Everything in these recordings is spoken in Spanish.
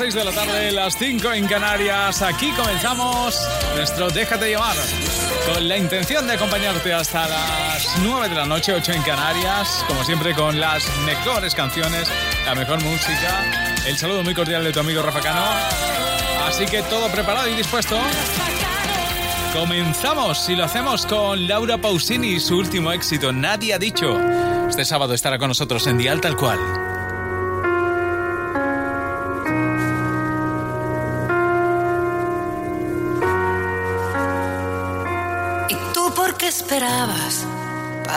Las 6 de la tarde, las 5 en Canarias. Aquí comenzamos nuestro Déjate llamar con la intención de acompañarte hasta las 9 de la noche, 8 en Canarias. Como siempre, con las mejores canciones, la mejor música. El saludo muy cordial de tu amigo Rafa Cano. Así que todo preparado y dispuesto. Comenzamos y lo hacemos con Laura Pausini y su último éxito, Nadie ha dicho. Este sábado estará con nosotros en Dial Tal Cual.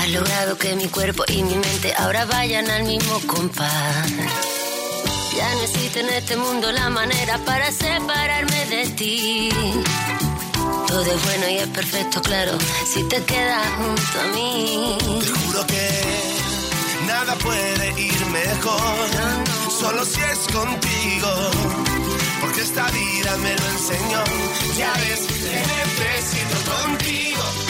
Has logrado que mi cuerpo y mi mente ahora vayan al mismo compás. Ya no existe en este mundo la manera para separarme de ti. Todo es bueno y es perfecto, claro, si te quedas junto a mí. Te juro que nada puede ir mejor, solo si es contigo. Porque esta vida me lo enseñó, ya ves, te necesito contigo.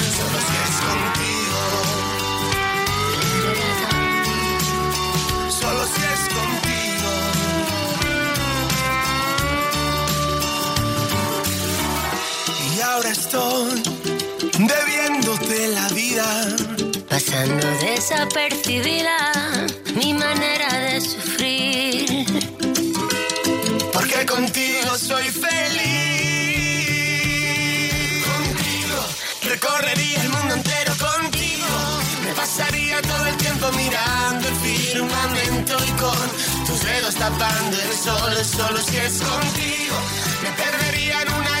Estoy debiéndote la vida. Pasando desapercibida mi manera de sufrir. Porque contigo soy feliz. Contigo recorrería el mundo entero contigo. Me pasaría todo el tiempo mirando el firmamento y con tus dedos tapando el sol. Solo si es contigo. Me perdería en una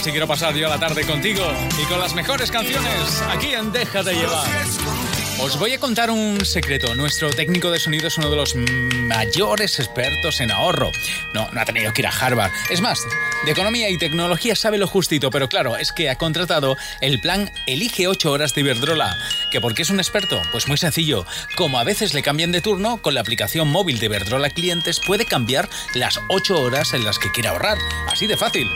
Así quiero pasar yo la tarde contigo y con las mejores canciones aquí en Déjate llevar. Os voy a contar un secreto. Nuestro técnico de sonido es uno de los mayores expertos en ahorro. No, no ha tenido que ir a Harvard. Es más, de economía y tecnología sabe lo justito, pero claro, es que ha contratado el plan Elige 8 horas de Iberdrola. ¿Que por qué es un experto? Pues muy sencillo. Como a veces le cambian de turno, con la aplicación móvil de Iberdrola Clientes puede cambiar las 8 horas en las que quiere ahorrar. Así de fácil.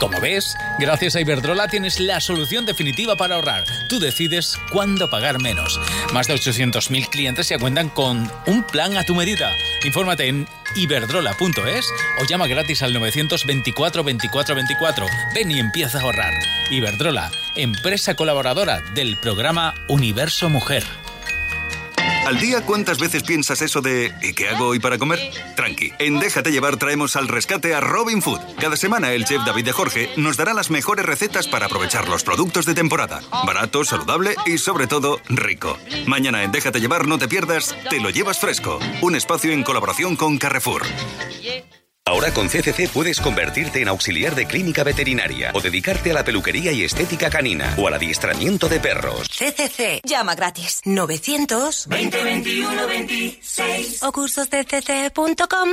Como ves, gracias a Iberdrola tienes la solución definitiva para ahorrar. Tú decides cuándo pagar menos. Más de 800.000 clientes ya cuentan con un plan a tu medida. Infórmate en iberdrola.es o llama gratis al 924 24 24. Ven y empieza a ahorrar. Iberdrola, empresa colaboradora del programa Universo Mujer. ¿Al día cuántas veces piensas eso de ¿y qué hago hoy para comer? Tranqui, en Déjate llevar traemos al rescate a Robin Food. Cada semana el chef David de Jorge nos dará las mejores recetas para aprovechar los productos de temporada. Barato, saludable y sobre todo rico. Mañana en Déjate llevar no te pierdas, te lo llevas fresco. Un espacio en colaboración con Carrefour. Ahora con CCC puedes convertirte en auxiliar de clínica veterinaria o dedicarte a la peluquería y estética canina o al adiestramiento de perros. CCC. Llama gratis. 900 2021 26 o cursoscc.com.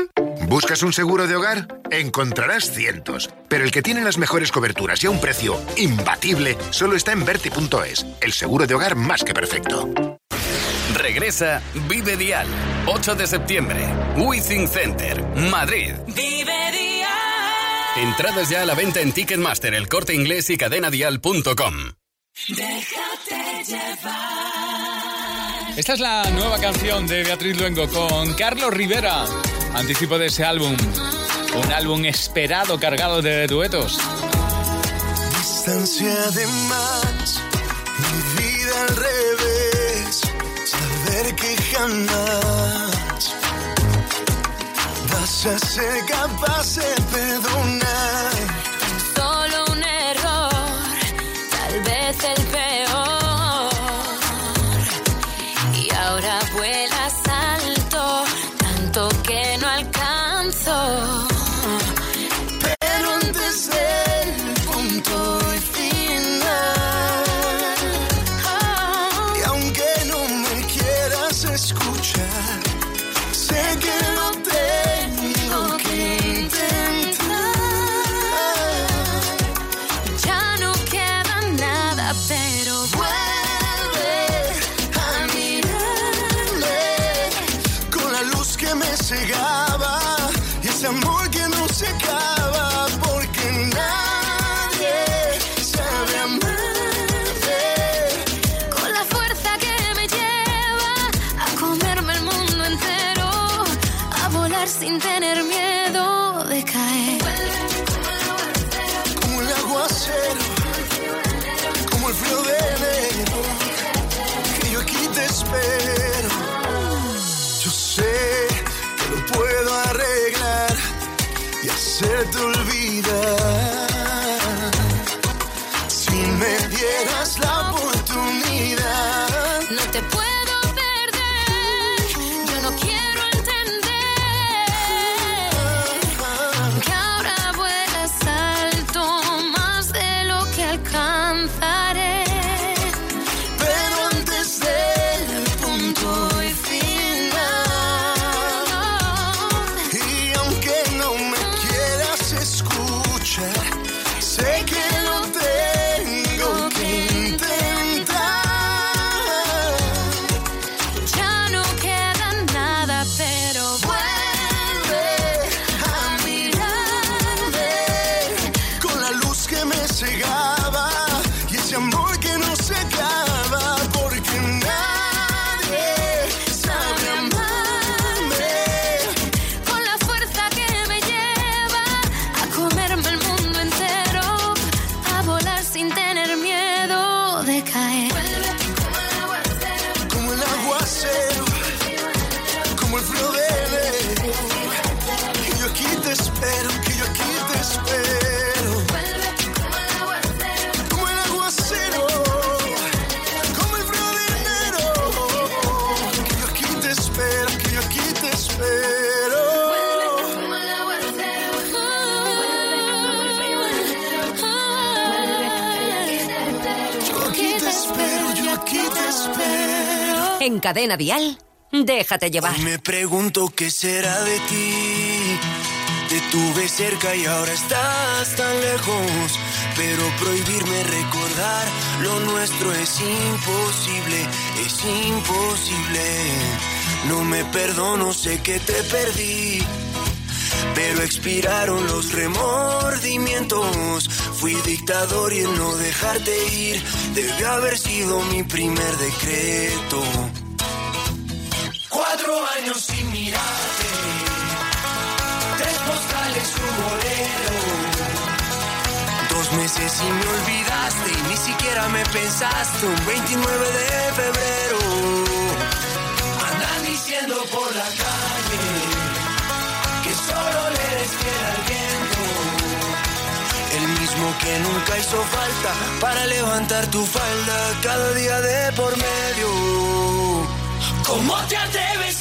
¿Buscas un seguro de hogar? Encontrarás cientos, pero el que tiene las mejores coberturas y a un precio imbatible solo está en Verti.es, el seguro de hogar más que perfecto. Regresa Vive Dial, 8 de septiembre, Withing Center, Madrid. Vive Dial. Entradas ya a la venta en Ticketmaster, el corte inglés y cadenadial.com. Déjate llevar. Esta es la nueva canción de Beatriz Luengo con Carlos Rivera. Anticipo de ese álbum. Un álbum esperado cargado de duetos. distancia de más, mi vida al revés, saber que jamás vas a ser capaz de perdonar. Solo un error, tal vez el peor. Cadena Dial, déjate llevar. Me pregunto qué será de ti. Te tuve cerca y ahora estás tan lejos. Pero prohibirme recordar lo nuestro es imposible, es imposible. No me perdono, sé que te perdí. Pero expiraron los remordimientos. Fui dictador y el no dejarte ir debe haber sido mi primer decreto. Y me olvidaste y ni siquiera me pensaste. Un 29 de febrero, andan diciendo por la calle que solo le eres fiel al viento. El mismo que nunca hizo falta para levantar tu falda cada día de por medio. ¿Cómo te atreves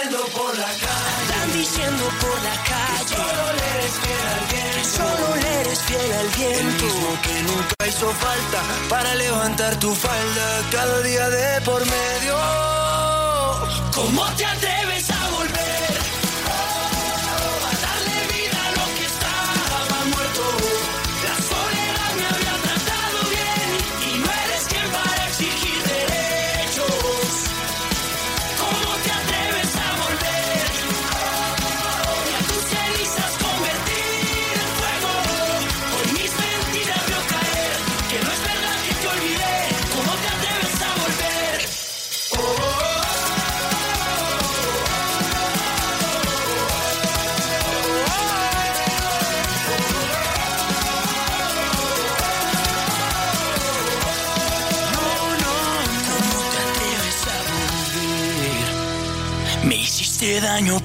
Diciendo por la calle. Andan diciendo por la calle. Que solo le eres fiel al viento. Que solo le eres fiel al viento. El mismo que nunca hizo falta para levantar tu falda cada día de por medio. ¿Cómo te atreves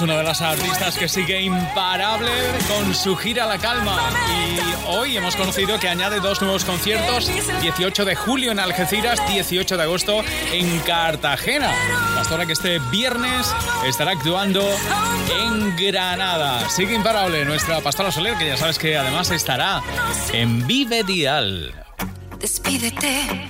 Una de las artistas que sigue imparable con su gira La Calma. Y hoy hemos conocido que añade dos nuevos conciertos, 18 de julio en Algeciras, 18 de agosto en Cartagena. Pastora que este viernes estará actuando en Granada. Sigue imparable nuestra Pastora Soler, que ya sabes que además estará en Vive Dial. Despídete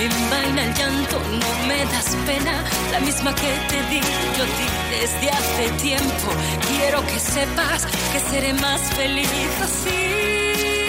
Envaina el llanto, no me das pena, la misma que te di yo di desde hace tiempo. Quiero que sepas que seré más feliz así.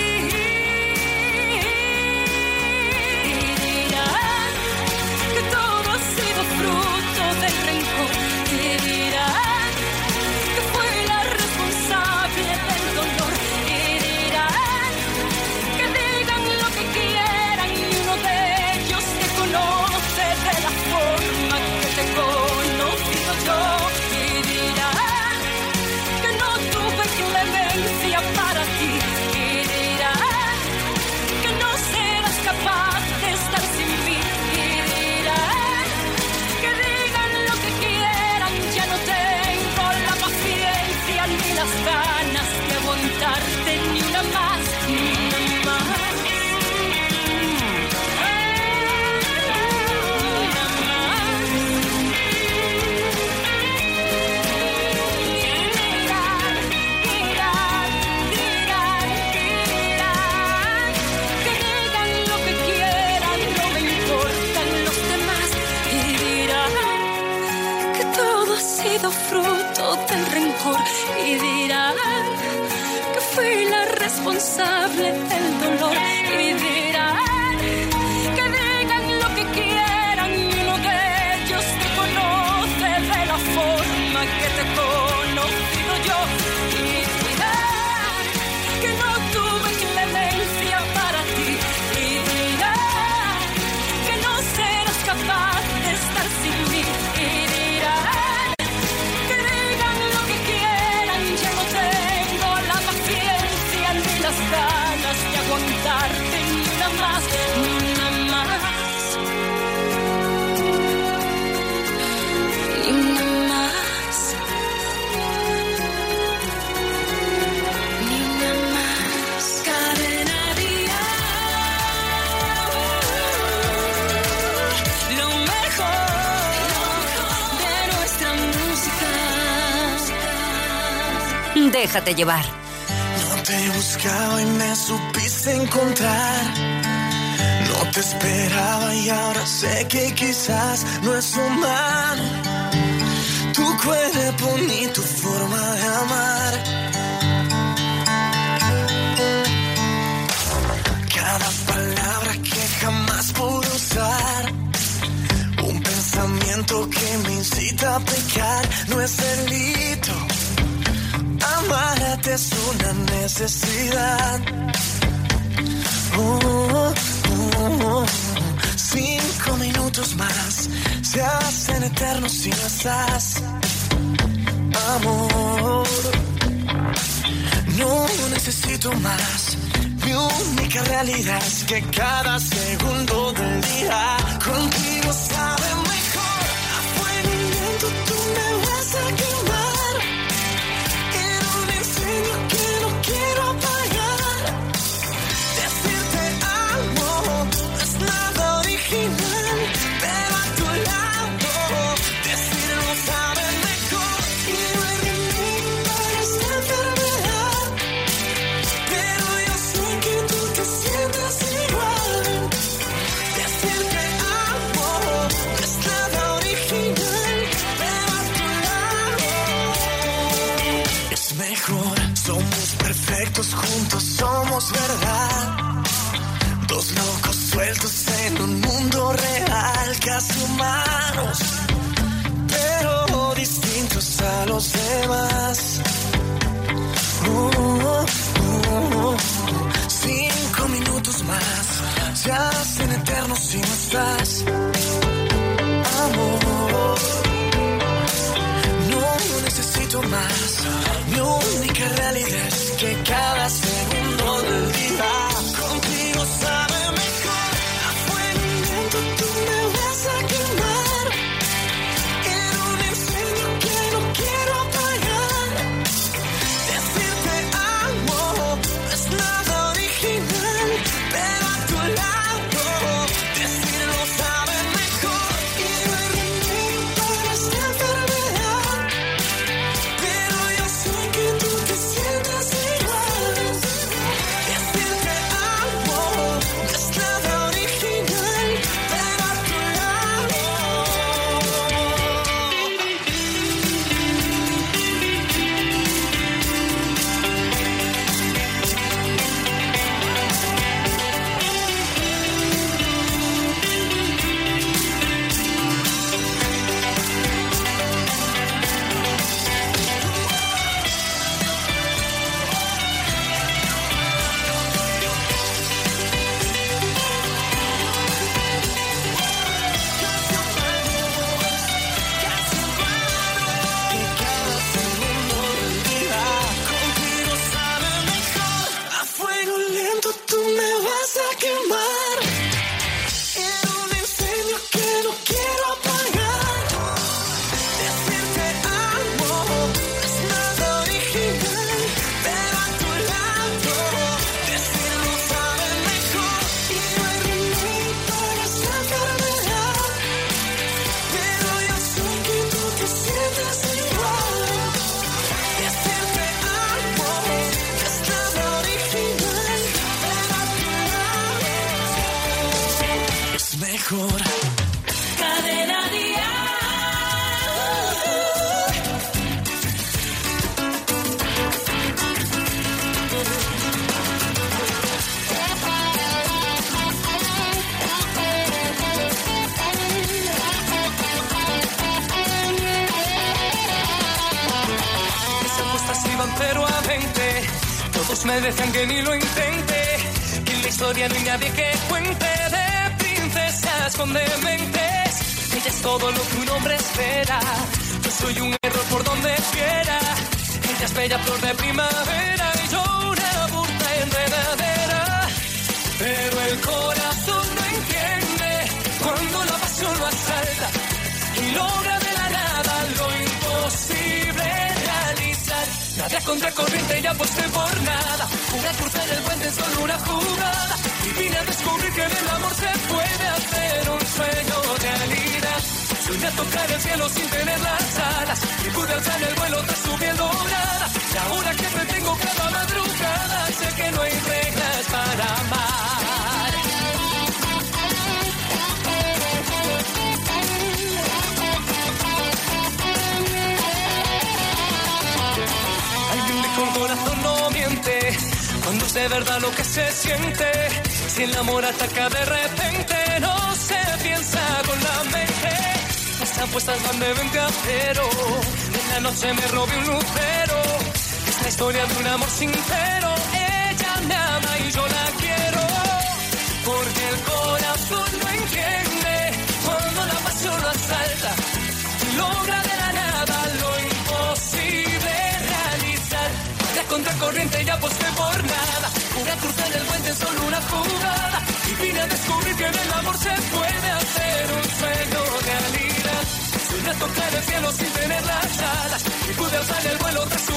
Déjate llevar. No te buscaba y me supiste encontrar. No te esperaba y ahora sé que quizás no es humano. Tu cuerpo ni tu forma de amar. Cada palabra que jamás pude usar Un pensamiento que me incita a pecar no es delito. Amarte es una necesidad. Oh, oh, oh. Cinco minutos más se hacen eternos si no estás. Amor, no necesito más. Mi única realidad es que cada segundo del día contigo sabe mejor. A fuego lento tú me vas a quemar. Somos perfectos juntos, somos verdad. Dos locos sueltos en un mundo real, casi humanos, pero distintos a los demás. Uh. Cinco minutos más se hacen eternos si no estás. Mejor. Cadena pero a 20. Todos me decían que ni lo intente. Que la historia no hay nadie que cuente princesas con dementes. Ella es todo lo que un hombre espera. Yo soy un error por donde quiera. Ella es bella flor de primavera y yo una burda enredadera. Pero el corazón realizar. Nada contra corriente y aposté por nada. Una cruz en el puente es solo una jugada. Y vine a descubrir que del amor se puede hacer un sueño realidad. Soñé a tocar el cielo sin tener las alas. Y pude alzar el vuelo tras su piel dorada. Y ahora que me tengo cada madrugada, cuando es de verdad lo que se siente. Si el amor ataca de repente, no se piensa con la mente. Las apuestas van de venga, pero en la noche me robé un lucero. Es la historia de un amor sincero. Ella me ama y yo la quiero. Porque el corazón no entiende cuando la pasión lo asalta y logra tocar el cielo sin tener las alas. Y pude alzar el vuelo tras su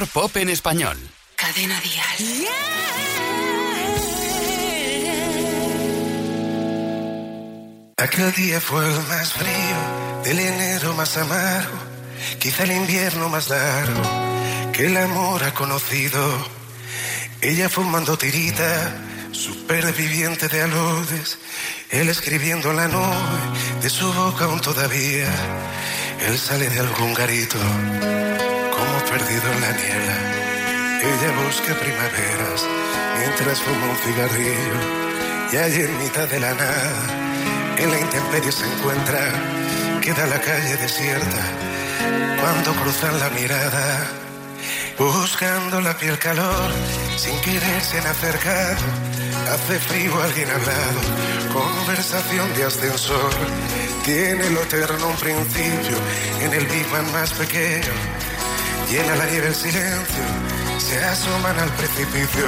mejor pop en español. Cadena Dial. Aquel día fue el más frío, del enero más amargo, quizá el invierno más largo que el amor ha conocido. Ella fumando tirita, superviviente de aludes, él escribiendo en la nube, de su boca aún todavía, él sale de algún garito, perdido en la niebla. Ella busca primaveras, mientras fuma un cigarrillo, y allí en mitad de la nada, en la intemperie se encuentra, queda la calle desierta, cuando cruzan la mirada, buscando la piel calor, sin querer se han acercado, hace frío alguien al lado, conversación de ascensor, tiene lo eterno un principio, en el Big Bang más pequeño, llena la nieve el silencio, se asoman al precipicio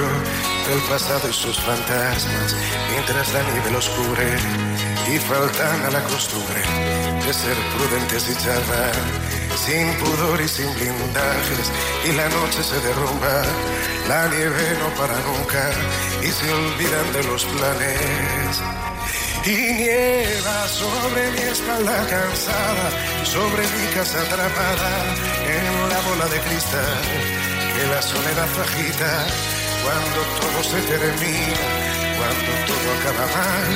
del pasado y sus fantasmas, mientras la nieve los cubre y faltan a la costumbre de ser prudentes y charlar, sin pudor y sin blindajes, y la noche se derrumba, la nieve no para nunca y se olvidan de los planes. Y nieva sobre mi espalda cansada, sobre mi casa atrapada en la bola de cristal que la soledad agita cuando todo se termina, cuando todo acaba mal.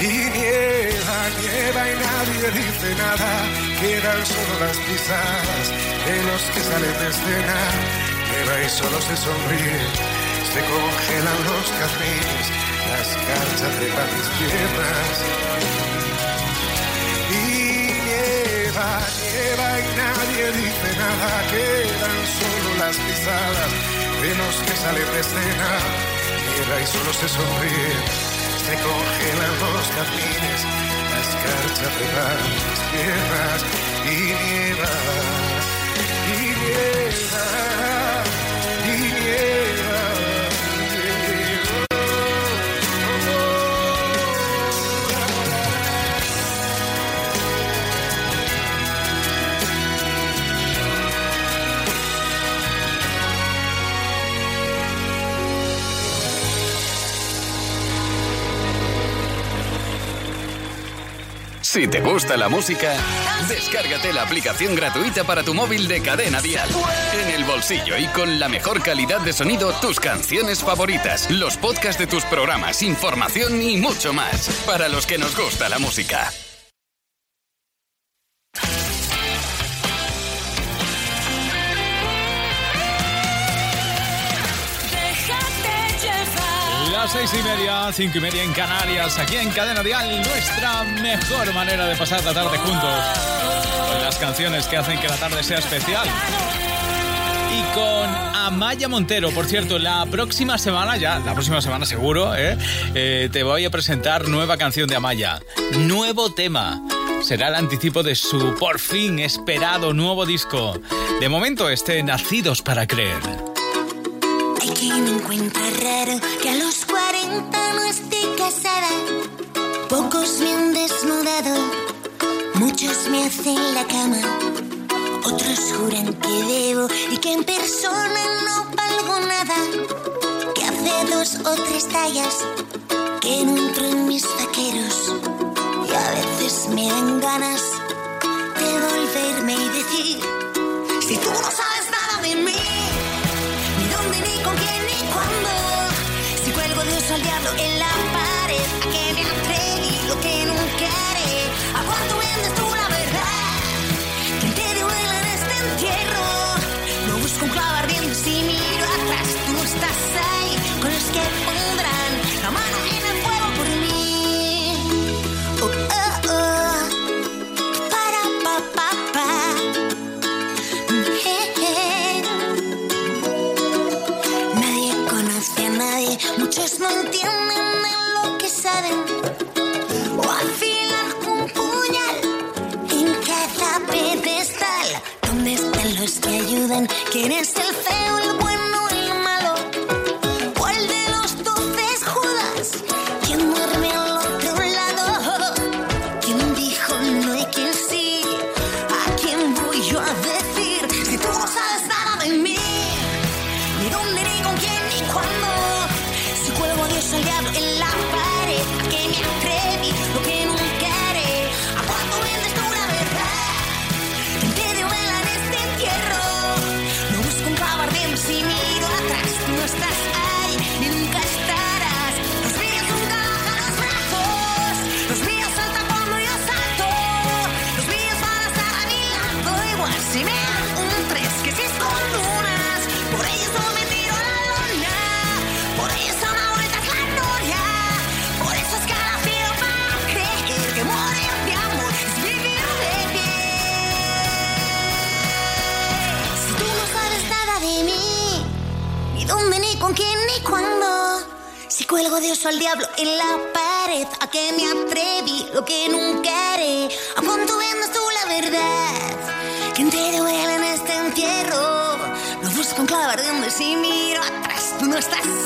Y nieva, nieva y nadie dice nada, quedan solo las pisadas de los que salen de escena. Nieva y solo se sonríe, se congelan los jazmines, las carchas de mis piernas. Nieva y nadie dice nada, quedan solo las pisadas de los que salen de escena. Nieva y solo se sonríe se congelan los jazmines, las carchas de las piernas y nieva, y nieva, Si te gusta la música, descárgate la aplicación gratuita para tu móvil de Cadena Dial. En el bolsillo y con la mejor calidad de sonido, tus canciones favoritas, los podcasts de tus programas, información y mucho más. Para los que nos gusta la música. Seis y media, cinco y media en Canarias, aquí en Cadena Dial, nuestra mejor manera de pasar la tarde juntos. Con las canciones que hacen que la tarde sea especial. Y con Amaya Montero, por cierto, la próxima semana, ya, la próxima semana seguro, ¿eh? Eh, te voy a presentar nueva canción de Amaya, nuevo tema será el anticipo de su por fin esperado nuevo disco. De momento, este Nacidos para Creer. Hay quien encuentra raro que a los no estoy casada. Pocos me han desnudado, muchos me hacen la cama. Otros juran que debo y que en persona no valgo nada. Que hace dos o tres tallas que no entro en mis vaqueros. Y a veces me dan ganas de volverme y decir: Si tú no sabes. al diablo en la ayuden, que en este al diablo en la pared. A que me atreví lo que nunca haré. A cuánto vendas tú la verdad. Que te duele en este entierro. Lo busco en clavar de donde si miro atrás. Tú no estás.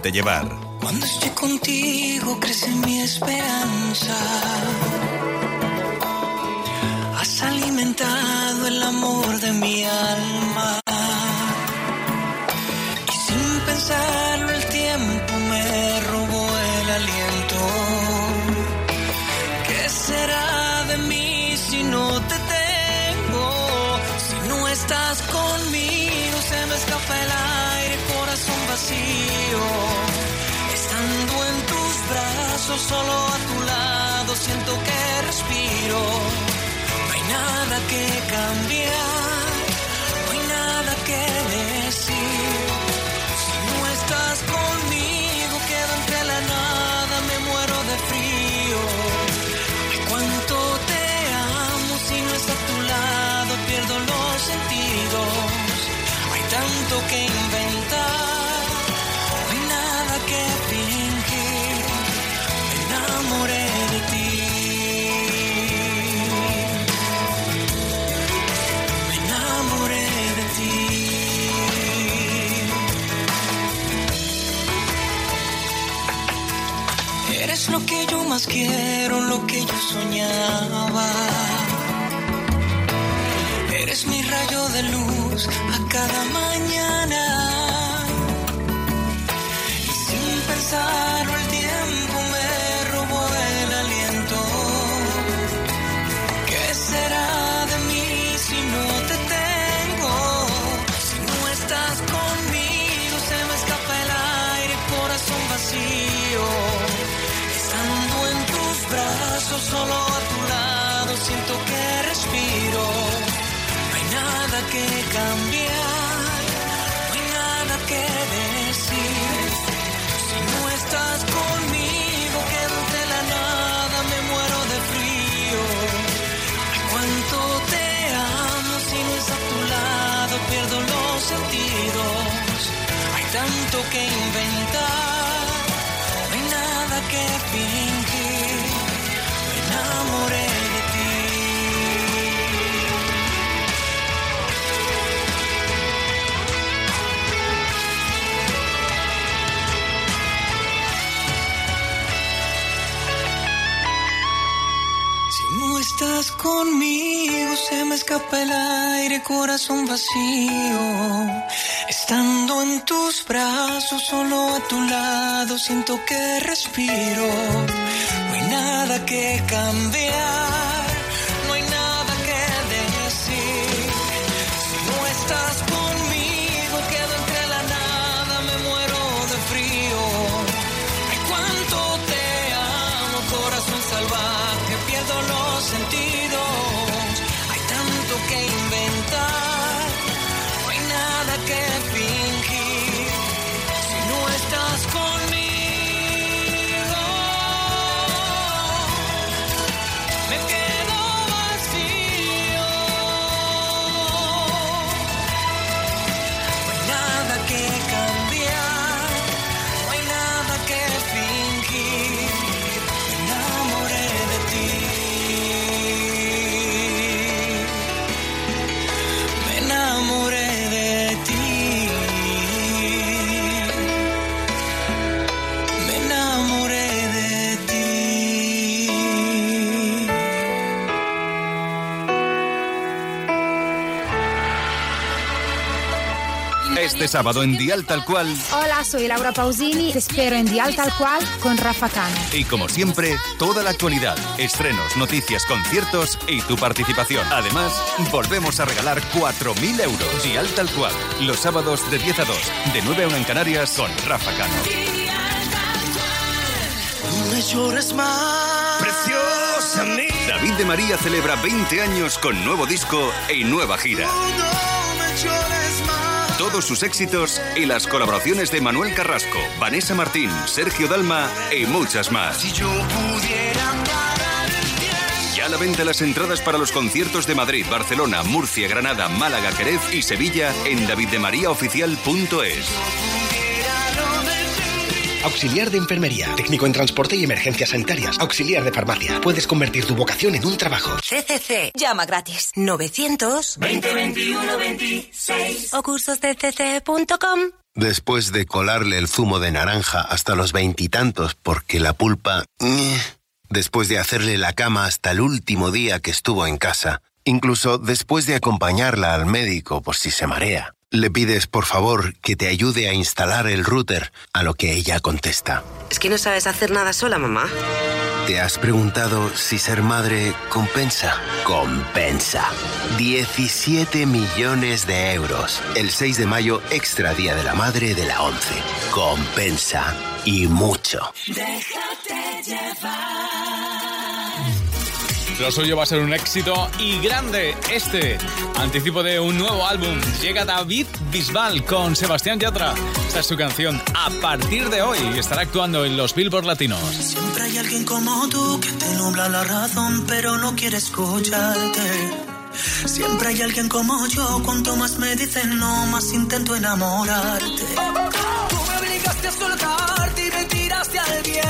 Déjate llevar. Cuando estoy contigo crece mi esperanza. solo a tu lado, siento que respiro. No hay nada que Estando en tus brazos, solo a tu lado, siento que respiro. No hay nada que cambiar, sábado en Dial Tal Cual Hola, soy Laura Pausini. Te espero en Dial Tal Cual con Rafa Cano. y como siempre, toda la actualidad, estrenos, noticias, conciertos y tu participación. Además, volvemos a regalar 4.000 euros. Dial Tal Cual, los sábados de 10 a 2, de 9 a 1 en Canarias con Rafa Cano. No me llores más. Preciosa mía. David de María celebra 20 años con nuevo disco y nueva gira. No me llores más. Todos sus éxitos y las colaboraciones de Manuel Carrasco, Vanessa Martín, Sergio Dalma y muchas más. Si yo pudiera parar el tiempo. Ya a la venta las entradas para los conciertos de Madrid, Barcelona, Murcia, Granada, Málaga, Jerez y Sevilla en daviddemariaoficial.es. Auxiliar de enfermería, técnico en transporte y emergencias sanitarias, auxiliar de farmacia. Puedes convertir tu vocación en un trabajo. CCC. Llama gratis. 900 2021 26 o cursosdecc.com. Después de colarle el zumo de naranja hasta los veintitantos porque la pulpa... Después de hacerle la cama hasta el último día que estuvo en casa. Incluso después de acompañarla al médico por si se marea. Le pides, por favor, que te ayude a instalar el router, a lo que ella contesta. Es que no sabes hacer nada sola, mamá. ¿Te has preguntado si ser madre compensa? Compensa. 17 millones de euros. El 6 de mayo, extra Día de la Madre de la 11. Compensa. Y mucho. Déjate llevar. Lo suyo va a ser un éxito y grande. Este anticipo de un nuevo álbum. Llega David Bisbal con Sebastián Yatra. Esta es su canción a partir de hoy. Estará actuando en los Billboard Latinos. Siempre hay alguien como tú que te nubla la razón, pero no quiere escucharte. Siempre hay alguien como yo, cuanto más me dicen no, más intento enamorarte. Tú me obligaste a soltarte y me tiraste al viento.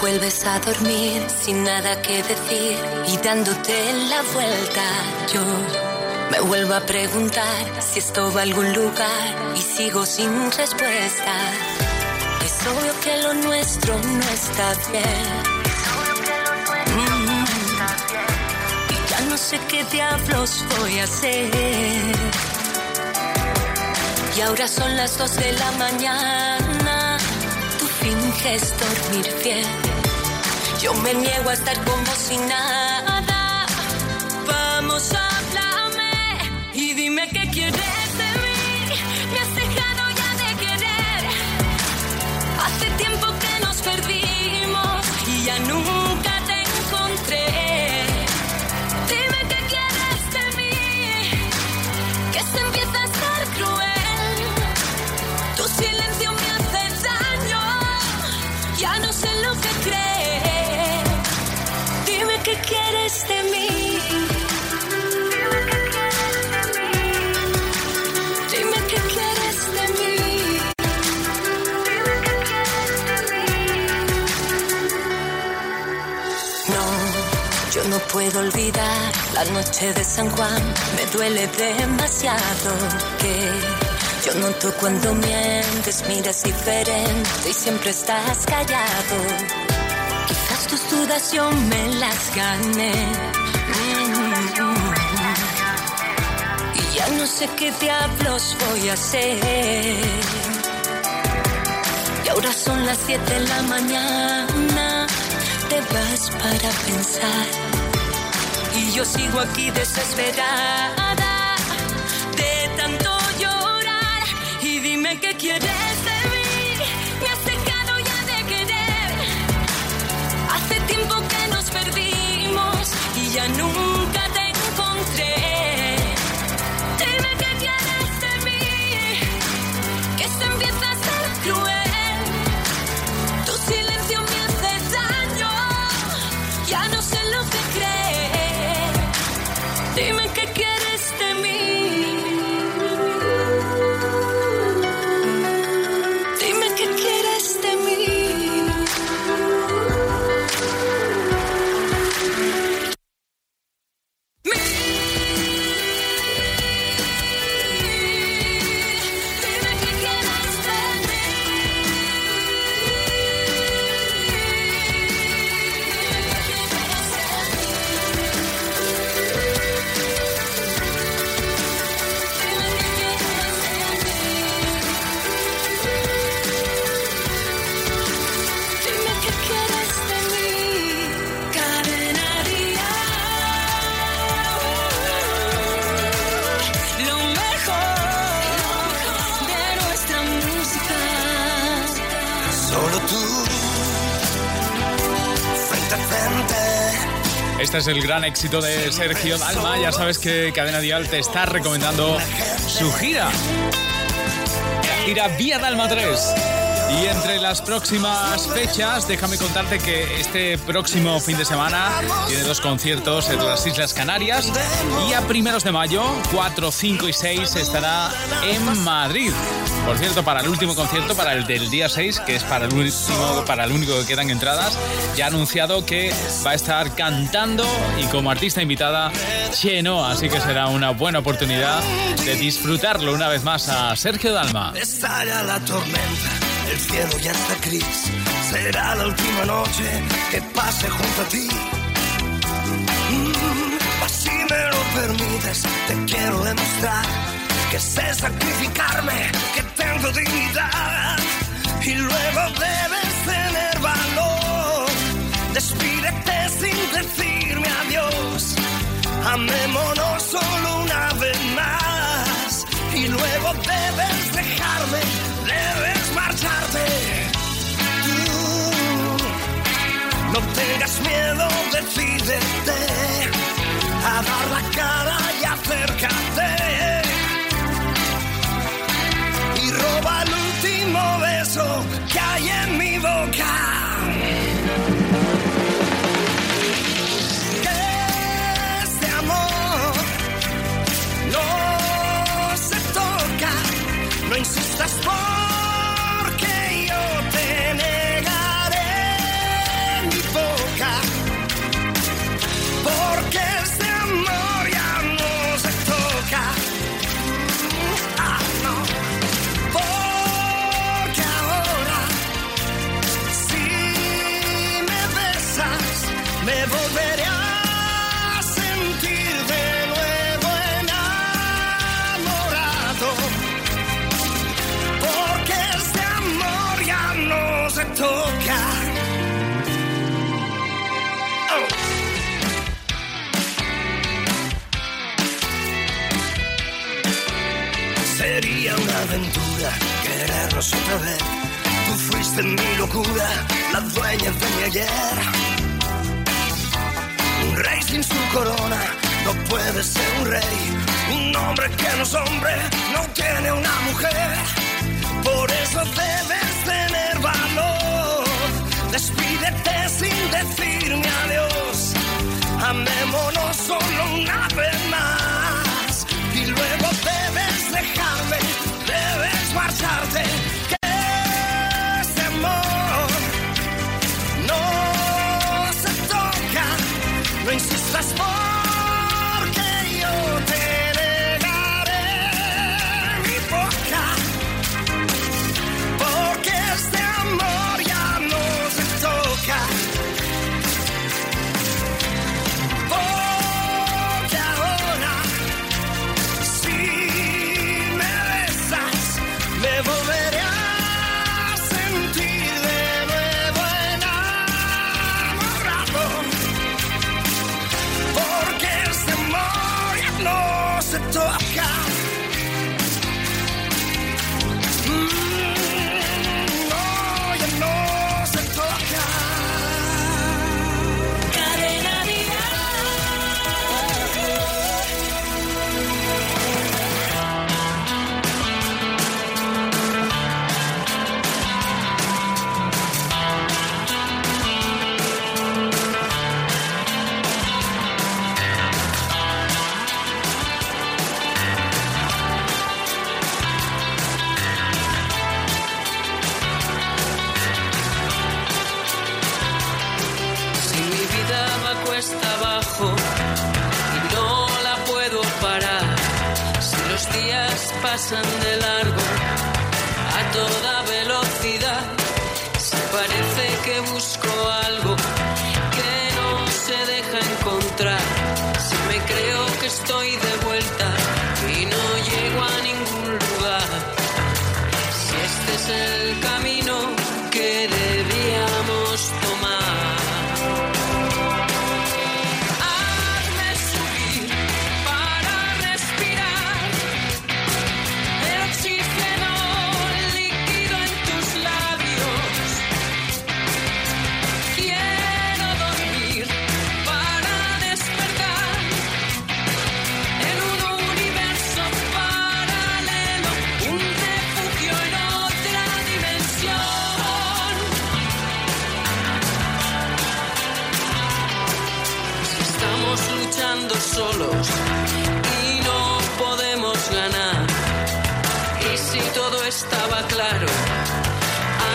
vuelves a dormir sin nada que decir y dándote la vuelta. Yo me vuelvo a preguntar si esto va a algún lugar y sigo sin respuesta. Es obvio que lo nuestro no está bien. Mm. Y ya no sé qué diablos voy a hacer. Y ahora son las dos de la mañana. Tú finges dormir bien. Yo me niego a estar como si nada. Vamos, háblame y dime qué quieres de mí. Me has dejado ya de querer. Hace tiempo que nos perdimos y ya nunca no puedo olvidar la noche de San Juan. Me duele demasiado que yo noto cuando mientes, miras diferente y siempre estás callado. Quizás tus dudas yo me las gané. Mm. Y ya no sé qué diablos voy a hacer. Y ahora son las 7 de la mañana, te vas para pensar. Yo sigo aquí desesperada de tanto llorar. Y dime qué quieres de mí, me has dejado ya de querer. Hace tiempo que nos perdimos y ya nunca Este es el gran éxito de Sergio Dalma. Ya sabes que Cadena Dial te está recomendando su gira. Gira Vía Dalma 3. Y entre las próximas fechas, déjame contarte que este próximo fin de semana tiene dos conciertos en las Islas Canarias y a primeros de mayo, 4, 5 y 6, estará en Madrid. Por cierto, para el último concierto, para el del día 6, que es para el último, para el único que quedan entradas, ya ha anunciado que va a estar cantando y como artista invitada Cheno, así que será una buena oportunidad de disfrutarlo una vez más a Sergio Dalma. la tormenta el cielo ya está gris. Será la última noche que pase junto a ti. Mm, si me lo permites, te quiero demostrar que sé sacrificarme, que tengo dignidad. Y luego debes tener valor. Despídete sin decirme adiós. Amémonos solo una vez más. Y luego debes dejarme, debes no tengas miedo, decídete a dar la cara y acércate. Y roba el último beso que hay en mi boca.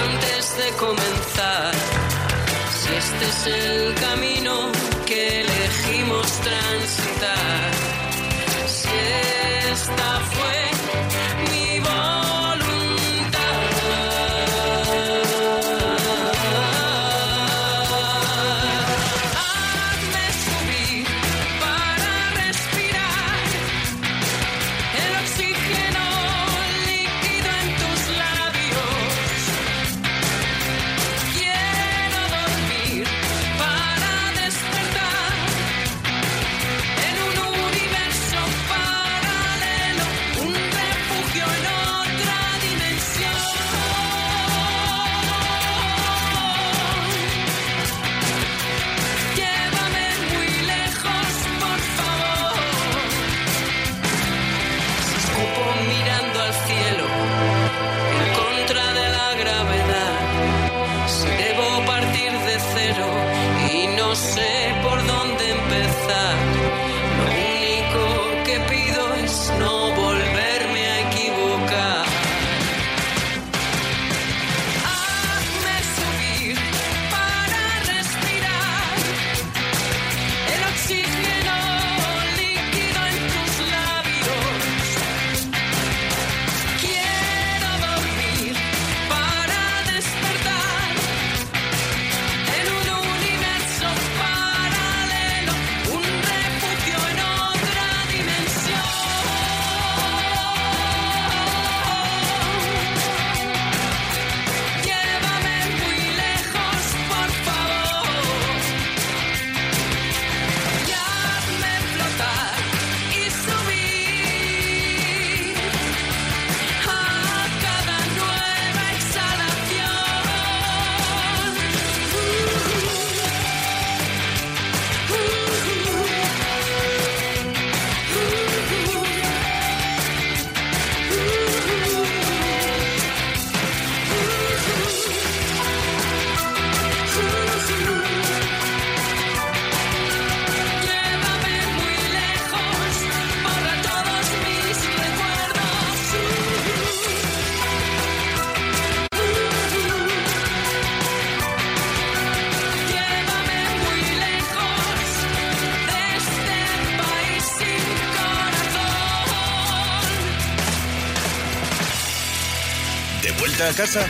Antes de comenzar. Si este es el camino que elegimos transitar, casa?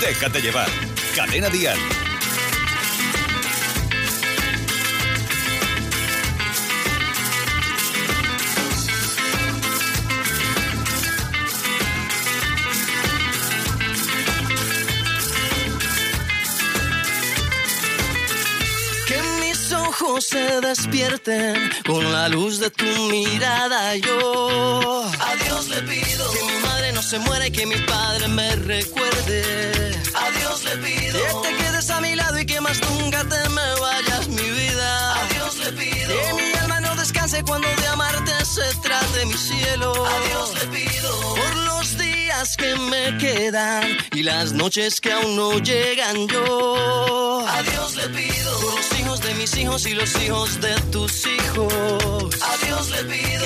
Déjate llevar. Cadena Dial. Se despierten con la luz de tu mirada. Yo a Dios le pido que mi madre no se muera y que mi padre me recuerde. A Dios le pido que te quedes a mi lado y que más nunca te me vayas, mi vida. A Dios le pido que mi alma no descanse cuando de amarte se trate mi cielo. A Dios le pido por los días que me quedan y las noches que aún no llegan yo. A Dios le pido por los hijos de mis hijos y los hijos de tus hijos. A Dios le pido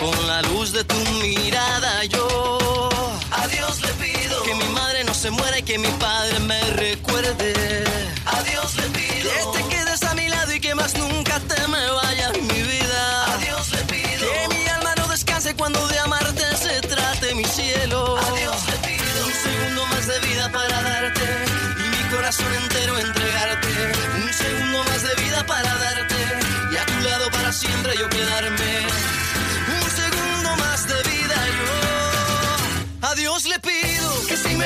Con la luz de tu mirada. Yo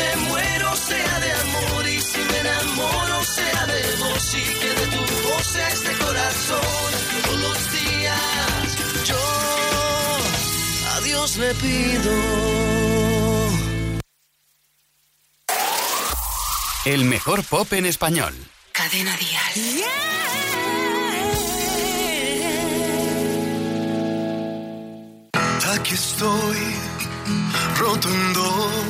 me muero sea de amor y si me enamoro sea de vos y que de tu voz este corazón. Todos los días yo a Dios le pido. El mejor pop en español. Cadena Dial. Aquí estoy, roto en dos,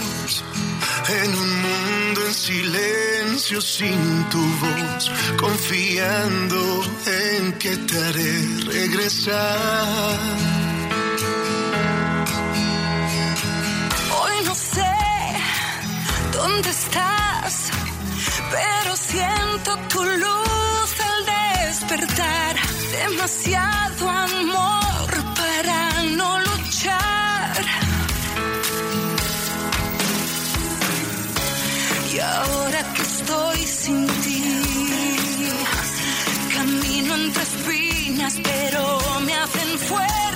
en un mundo en silencio sin tu voz, confiando en que te haré regresar. Hoy no sé dónde estás, pero siento tu luz al despertar. Demasiado amor para no luchar. Y ahora que estoy sin ti, camino entre espinas, pero me hacen fuerte.